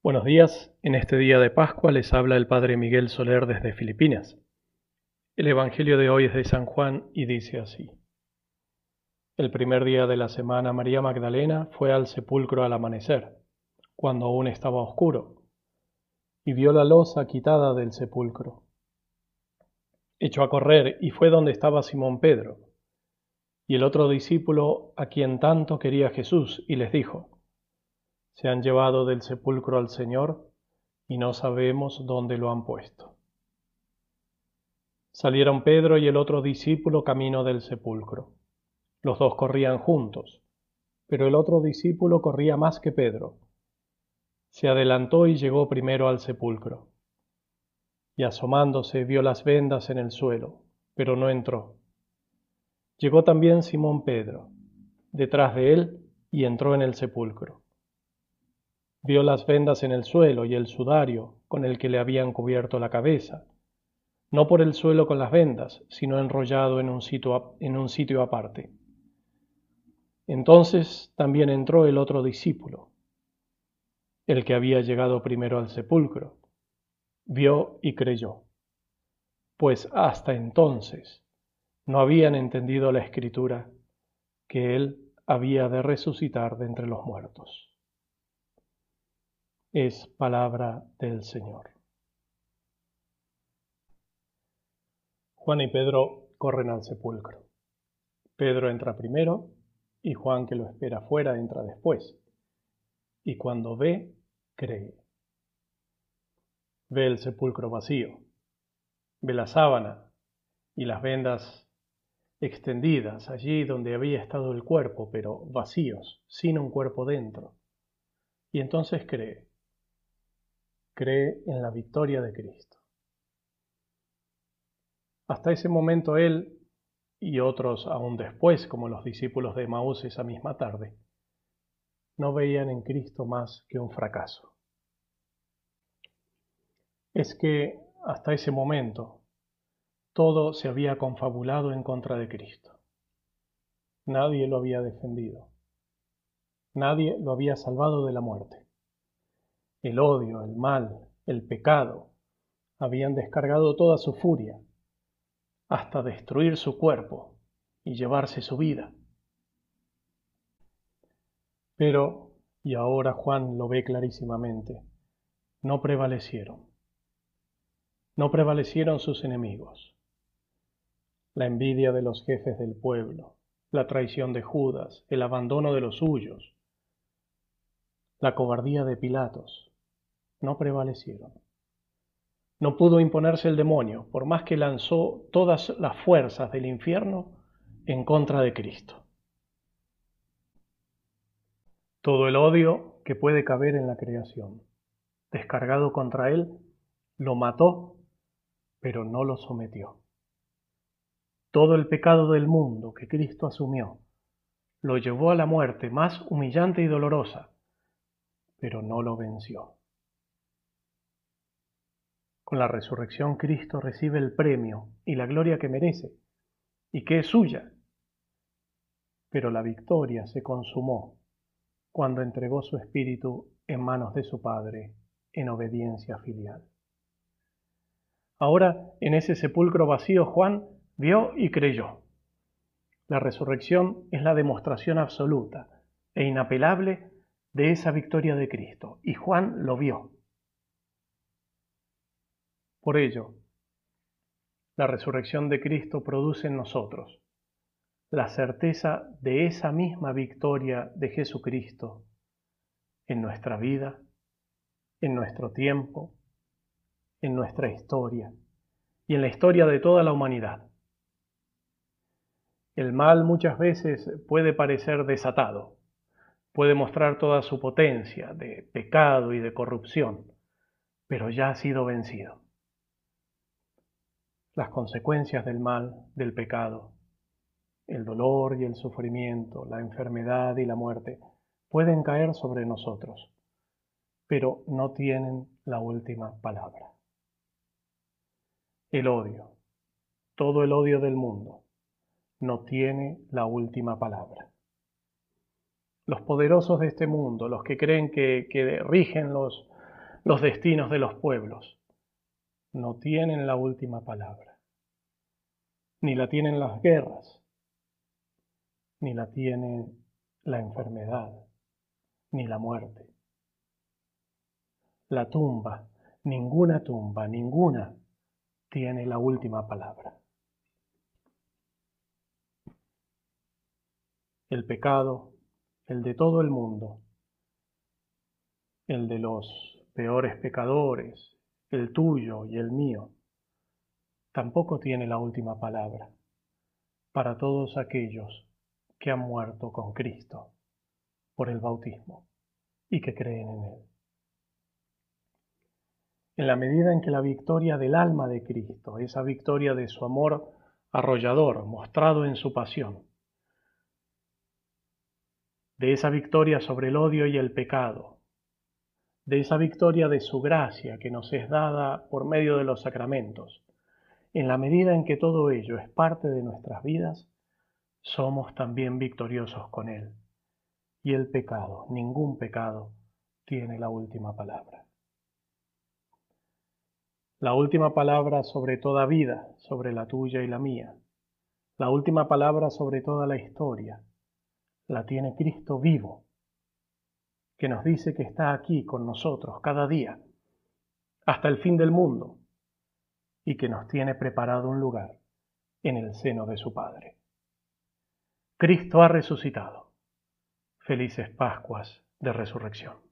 Buenos días, en este día de Pascua les habla el Padre Miguel Soler desde Filipinas. El Evangelio de hoy es de San Juan y dice así. El primer día de la semana María Magdalena fue al sepulcro al amanecer, cuando aún estaba oscuro, y vio la losa quitada del sepulcro. Echó a correr y fue donde estaba Simón Pedro, y el otro discípulo a quien tanto quería Jesús, y les dijo, se han llevado del sepulcro al Señor y no sabemos dónde lo han puesto. Salieron Pedro y el otro discípulo camino del sepulcro. Los dos corrían juntos, pero el otro discípulo corría más que Pedro. Se adelantó y llegó primero al sepulcro. Y asomándose vio las vendas en el suelo, pero no entró. Llegó también Simón Pedro, detrás de él, y entró en el sepulcro. Vio las vendas en el suelo y el sudario con el que le habían cubierto la cabeza, no por el suelo con las vendas, sino enrollado en un sitio, en un sitio aparte. Entonces también entró el otro discípulo, el que había llegado primero al sepulcro. Vio y creyó, pues hasta entonces no habían entendido la escritura que él había de resucitar de entre los muertos es palabra del Señor. Juan y Pedro corren al sepulcro. Pedro entra primero y Juan, que lo espera fuera, entra después. Y cuando ve, cree. Ve el sepulcro vacío, ve la sábana y las vendas extendidas allí donde había estado el cuerpo, pero vacíos, sin un cuerpo dentro. Y entonces cree cree en la victoria de Cristo. Hasta ese momento él y otros aún después, como los discípulos de Maús esa misma tarde, no veían en Cristo más que un fracaso. Es que hasta ese momento todo se había confabulado en contra de Cristo. Nadie lo había defendido. Nadie lo había salvado de la muerte el odio, el mal, el pecado, habían descargado toda su furia hasta destruir su cuerpo y llevarse su vida. Pero, y ahora Juan lo ve clarísimamente, no prevalecieron. No prevalecieron sus enemigos. La envidia de los jefes del pueblo, la traición de Judas, el abandono de los suyos, la cobardía de Pilatos, no prevalecieron. No pudo imponerse el demonio, por más que lanzó todas las fuerzas del infierno en contra de Cristo. Todo el odio que puede caber en la creación, descargado contra él, lo mató, pero no lo sometió. Todo el pecado del mundo que Cristo asumió, lo llevó a la muerte más humillante y dolorosa, pero no lo venció. Con la resurrección Cristo recibe el premio y la gloria que merece y que es suya. Pero la victoria se consumó cuando entregó su espíritu en manos de su Padre en obediencia filial. Ahora, en ese sepulcro vacío, Juan vio y creyó. La resurrección es la demostración absoluta e inapelable de esa victoria de Cristo, y Juan lo vio. Por ello, la resurrección de Cristo produce en nosotros la certeza de esa misma victoria de Jesucristo en nuestra vida, en nuestro tiempo, en nuestra historia y en la historia de toda la humanidad. El mal muchas veces puede parecer desatado, puede mostrar toda su potencia de pecado y de corrupción, pero ya ha sido vencido las consecuencias del mal, del pecado, el dolor y el sufrimiento, la enfermedad y la muerte, pueden caer sobre nosotros, pero no tienen la última palabra. El odio, todo el odio del mundo, no tiene la última palabra. Los poderosos de este mundo, los que creen que, rigen los destinos de los pueblos, no tienen la última palabra. Ni la tienen las guerras, ni la tiene la enfermedad, ni la muerte. La tumba, ninguna tumba, ninguna tiene la última palabra. El pecado, el de todo el mundo, el de los peores pecadores, el tuyo y el mío, tampoco tiene la última palabra para todos aquellos que han muerto con Cristo por el bautismo y que creen en Él. En la medida en que la victoria del alma de Cristo, esa victoria de su amor arrollador, mostrado en su pasión, de esa victoria sobre el odio y el pecado, de esa victoria de su gracia que nos es dada por medio de los sacramentos. En la medida en que todo ello es parte de nuestras vidas, somos también victoriosos con Él. Y el pecado, ningún pecado, tiene la última palabra. La última palabra sobre toda vida, sobre la tuya y la mía. La última palabra sobre toda la historia, la tiene Cristo vivo que nos dice que está aquí con nosotros cada día, hasta el fin del mundo, y que nos tiene preparado un lugar en el seno de su Padre. Cristo ha resucitado. Felices Pascuas de Resurrección.